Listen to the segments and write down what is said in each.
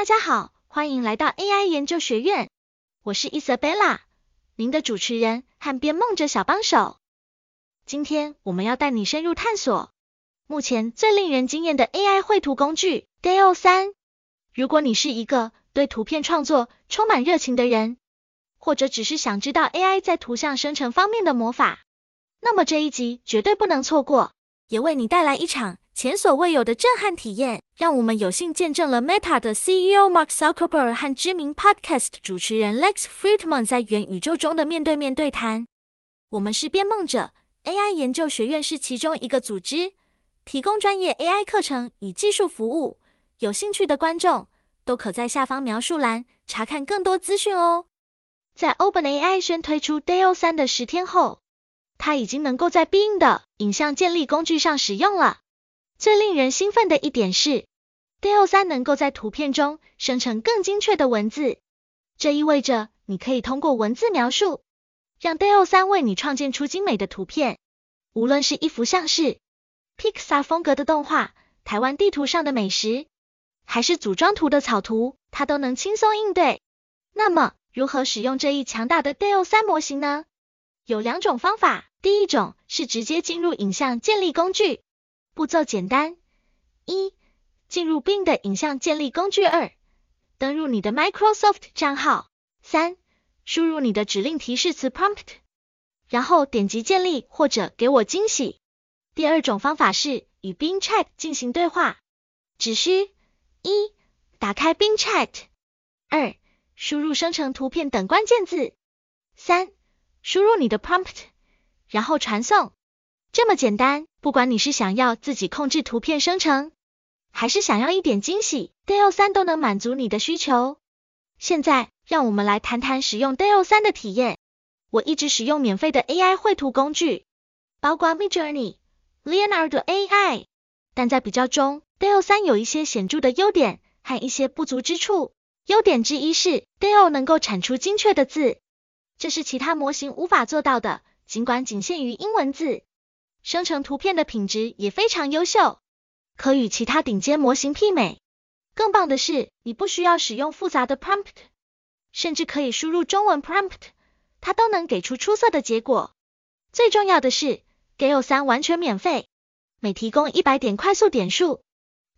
大家好，欢迎来到 AI 研究学院，我是 Isabella，您的主持人和编梦者小帮手。今天我们要带你深入探索目前最令人惊艳的 AI 绘图工具 DALL 3。如果你是一个对图片创作充满热情的人，或者只是想知道 AI 在图像生成方面的魔法，那么这一集绝对不能错过，也为你带来一场前所未有的震撼体验。让我们有幸见证了 Meta 的 CEO Mark Zuckerberg 和知名 Podcast 主持人 Lex Friedman 在元宇宙中的面对面对谈。我们是编梦者 AI 研究学院是其中一个组织，提供专业 AI 课程与技术服务。有兴趣的观众都可在下方描述栏查看更多资讯哦。在 OpenAI 宣推出 DALL 3的十天后，它已经能够在 Bing 的影像建立工具上使用了。最令人兴奋的一点是，DALL 3能够在图片中生成更精确的文字。这意味着你可以通过文字描述，让 DALL 3为你创建出精美的图片。无论是一幅像是 Pixar 风格的动画、台湾地图上的美食，还是组装图的草图，它都能轻松应对。那么，如何使用这一强大的 DALL 3模型呢？有两种方法。第一种是直接进入影像建立工具，步骤简单：一、进入 Bing 的影像建立工具；二、登入你的 Microsoft 账号；三、输入你的指令提示词 prompt，然后点击建立或者给我惊喜。第二种方法是与 Bing Chat 进行对话，只需一、打开 Bing Chat；二、输入生成图片等关键字；三、输入你的 prompt，然后传送。这么简单，不管你是想要自己控制图片生成，还是想要一点惊喜，DALL 3都能满足你的需求。现在，让我们来谈谈使用 DALL 3的体验。我一直使用免费的 AI 绘图工具，包括 Midjourney、Leonardo AI，但在比较中，DALL 3有一些显著的优点和一些不足之处。优点之一是 DALL 能够产出精确的字，这是其他模型无法做到的。尽管仅限于英文字，生成图片的品质也非常优秀，可与其他顶尖模型媲美。更棒的是，你不需要使用复杂的 prompt，甚至可以输入中文 prompt，它都能给出出色的结果。最重要的是，DALL 3完全免费，每提供一百点快速点数，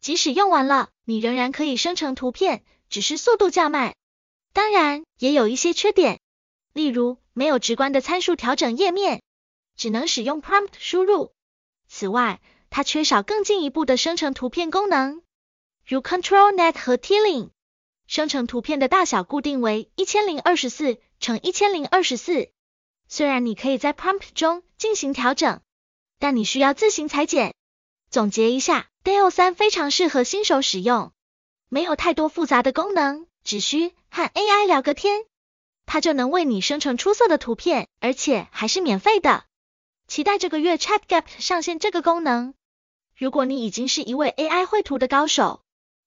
即使用完了，你仍然可以生成图片。只是速度较慢，当然也有一些缺点，例如没有直观的参数调整页面，只能使用 prompt 输入。此外，它缺少更进一步的生成图片功能，如 ControlNet 和 Tiling。生成图片的大小固定为一千零二十四乘一千零二十四。虽然你可以在 prompt 中进行调整，但你需要自行裁剪。总结一下，DALL 3非常适合新手使用。没有太多复杂的功能，只需和 AI 聊个天，它就能为你生成出色的图片，而且还是免费的。期待这个月 ChatGPT 上线这个功能。如果你已经是一位 AI 绘图的高手，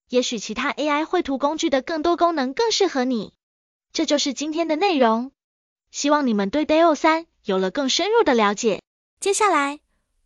也许其他 AI 绘图工具的更多功能更适合你。这就是今天的内容，希望你们对 DALL 3有了更深入的了解。接下来。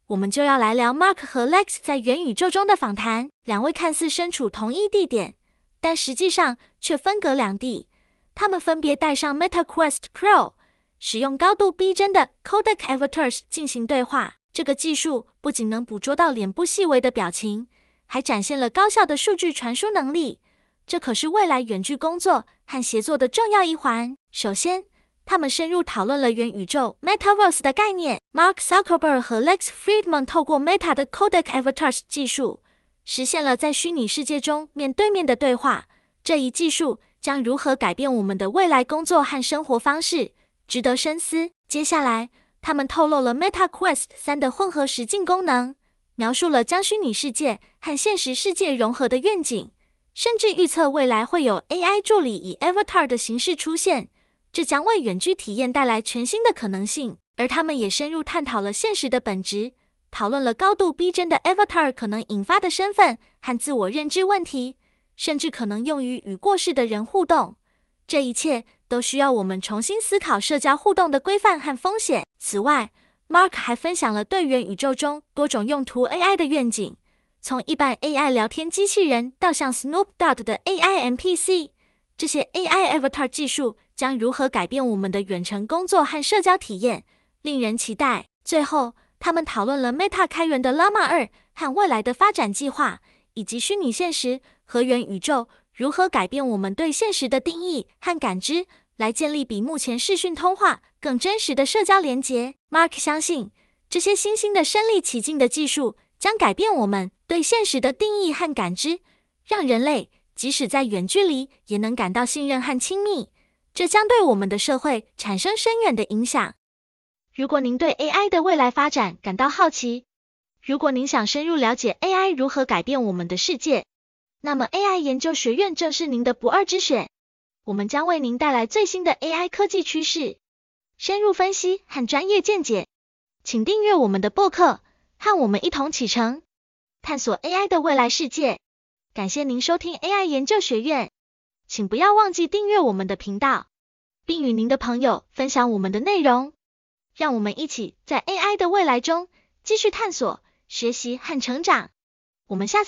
我们就要来聊 Mark 和 Lex 在元宇宙中的访谈。两位看似身处同一地点，但实际上却分隔两地。他们分别戴上 Meta Quest Pro，使用高度逼真的 Codec Avatars 进行对话。这个技术不仅能捕捉到脸部细微的表情，还展现了高效的数据传输能力。这可是未来远距工作和协作的重要一环。首先，他们深入讨论了元宇宙 Metaverse 的概念。Mark Zuckerberg 和 Lex Friedman 透过 Meta 的 Codec Avatars 技术，实现了在虚拟世界中面对面的对话。这一技术将如何改变我们的未来工作和生活方式，值得深思。接下来，他们透露了 Meta Quest 3的混合实境功能，描述了将虚拟世界和现实世界融合的愿景，甚至预测未来会有 AI 助理以 Avatar 的形式出现。这将为远距体验带来全新的可能性，而他们也深入探讨了现实的本质，讨论了高度逼真的 Avatar 可能引发的身份和自我认知问题，甚至可能用于与过世的人互动。这一切都需要我们重新思考社交互动的规范和风险。此外，Mark 还分享了对元宇宙中多种用途 AI 的愿景，从一般 AI 聊天机器人到像 Snoop Dogg 的 AI NPC，这些 AI Avatar 技术将如何改变我们的远程工作和社交体验，令人期待。最后，他们讨论了 Meta 开源的 Llama 二和未来的发展计划，以及虚拟现实和元宇宙如何改变我们对现实的定义和感知，来建立比目前视讯通话更真实的社交连接。Mark 相信，这些新兴的身临其境的技术将改变我们对现实的定义和感知，让人类即使在远距离也能感到信任和亲密。这将对我们的社会产生深远的影响。如果您对 AI 的未来发展感到好奇，如果您想深入了解 AI 如何改变我们的世界，那么 AI 研究学院正是您的不二之选。我们将为您带来最新的 AI 科技趋势、深入分析和专业见解。请订阅我们的播客，和我们一同启程，探索 AI 的未来世界。感谢您收听 AI 研究学院，请不要忘记订阅我们的频道，并与您的朋友分享我们的内容。让我们一起在 AI 的未来中继续探索、学习和成长。我们下次。